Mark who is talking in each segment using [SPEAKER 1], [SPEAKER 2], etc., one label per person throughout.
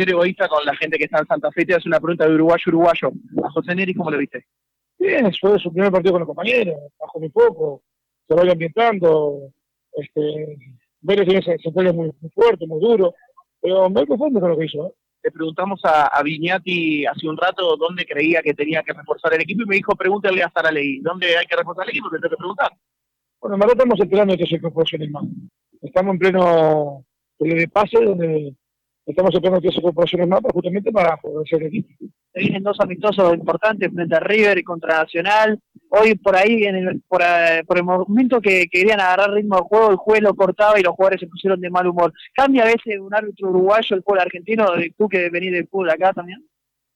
[SPEAKER 1] ser egoísta con la gente que está en Santa Fe. Te hace una pregunta de uruguayo uruguayo. A José Neri, ¿cómo lo viste?
[SPEAKER 2] Bien, fue su primer partido con los compañeros, bajó muy poco, se vaya ambientando. Este, Vélez tiene centrales muy, muy fuerte, muy duro, pero me conforme con lo que hizo. ¿eh?
[SPEAKER 1] Le preguntamos a, a Viñati hace un rato dónde creía que tenía que reforzar el equipo y me dijo, pregúntale a Saralegui, ¿dónde hay que reforzar el equipo? Te tengo que preguntar.
[SPEAKER 2] Bueno, en verdad estamos esperando que se incorporaciones más. Estamos en pleno periodo de pase donde estamos esperando que se incorporaciones más para, justamente para favorecer el equipo.
[SPEAKER 1] Se vienen dos amistosos importantes frente a River y contra Nacional. Hoy por ahí, en el, por, eh, por el momento que querían agarrar ritmo de juego, el juez lo cortaba y los jugadores se pusieron de mal humor. ¿Cambia a veces un árbitro uruguayo el fútbol argentino, tú que venís del fútbol acá también?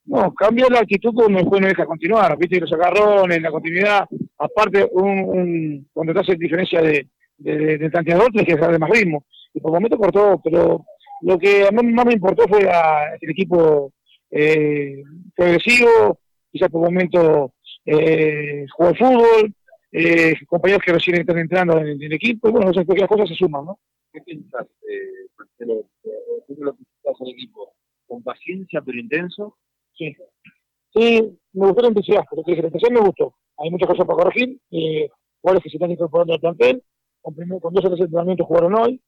[SPEAKER 2] No, cambia la actitud cuando el juez no deja continuar, viste los agarrones, la continuidad, aparte un, un cuando te hace diferencia de, de, de, de tanteador tienes que dejar de más ritmo, y por momento cortó, pero lo que a mí más me importó fue a, el equipo eh, progresivo, quizás por momento eh, jugó al fútbol, eh, compañeros que recién están entrando en, en el equipo, y bueno, esas pequeñas cosas se suman, ¿no?
[SPEAKER 3] ¿Qué piensas, eh, Marcelo? ¿Cómo lo piensas al equipo? ¿Con paciencia pero intenso?
[SPEAKER 2] Sí. Sí, me gustó el entusiasmo, lo que dije, me gustó. Hay muchas cosas para corregir, eh, jugadores que se están incorporando al plantel, con, primer, con dos o tres entrenamientos jugaron hoy,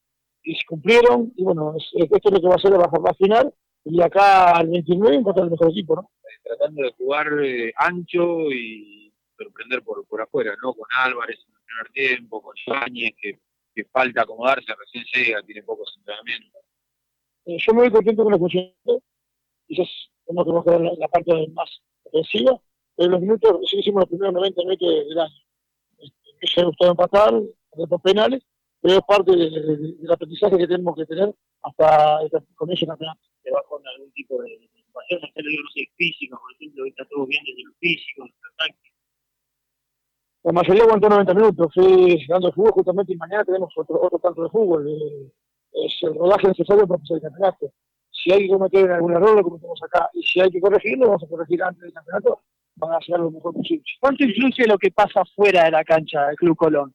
[SPEAKER 2] y se cumplieron, y bueno, es, esto es lo que va a ser la jornada final, y acá al 29 encontrar el mejor equipo, ¿no?
[SPEAKER 3] Tratando de jugar eh, ancho y sorprender por, por afuera, ¿no? Con Álvarez en el primer tiempo, con Ibáñez, que, que falta acomodarse, recién llega, tiene pocos entrenamientos.
[SPEAKER 2] Eh, yo me voy contento con la función, quizás tenemos que mejorar la, la, parte más ofensiva, pero los minutos, sí hicimos los primeros 90 minutos del año. Este, me gustado empatar, por penales, pero es parte de, de, del aprendizaje que tenemos que tener hasta el comienzo del campeonato.
[SPEAKER 1] ¿Te va con algún tipo de situación, no sé, físico, por ejemplo, está todo bien desde lo físico, desde lo táctico?
[SPEAKER 2] La mayoría aguantó 90 minutos, fui dando fútbol justamente y mañana tenemos otro, otro tanto de fútbol. Eh, es el rodaje necesario para empezar el campeonato. Si hay que cometer algún error, lo cometemos acá. Y si hay que corregirlo, vamos a corregir antes del campeonato para hacer lo mejor posible.
[SPEAKER 1] ¿Cuánto influye lo que pasa fuera de la cancha del Club Colón?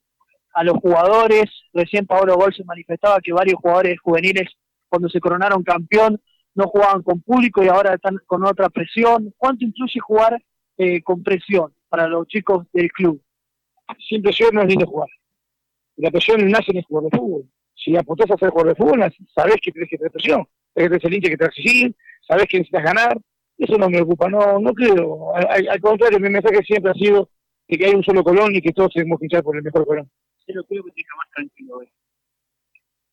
[SPEAKER 1] A los jugadores, recién Pablo Gol se manifestaba que varios jugadores juveniles, cuando se coronaron campeón, no jugaban con público y ahora están con otra presión. ¿Cuánto influye jugar eh, con presión para los chicos del club?
[SPEAKER 2] Sin presión no es lindo jugar. La presión nace en el jugador de fútbol. Si apuntás a ser jugador de fútbol, sabés que tenés que tener presión, tenés que tener el hincha que te exigir, sabés que necesitas ganar. Eso no me ocupa, no, no creo. Al, contrario, mi mensaje siempre ha sido que hay un solo Colón y que todos tenemos que hinchar por el mejor Colón.
[SPEAKER 1] Pero creo que te deja más tranquilo hoy.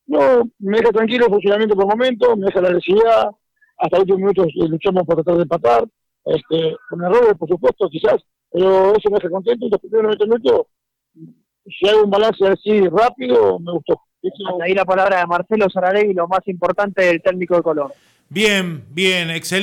[SPEAKER 2] No, me deja tranquilo el funcionamiento por momento, me deja la necesidad, hasta el último minuto luchamos por tratar de empatar, este, con errores, por supuesto, quizás, pero eso me deja contento y los primeros 90 minutos, si hay un balance así rápido, me gustó.
[SPEAKER 1] Hasta ahí la palabra de Marcelo Saralegui, lo más importante del técnico de Colón.
[SPEAKER 4] Bien, bien, excelente.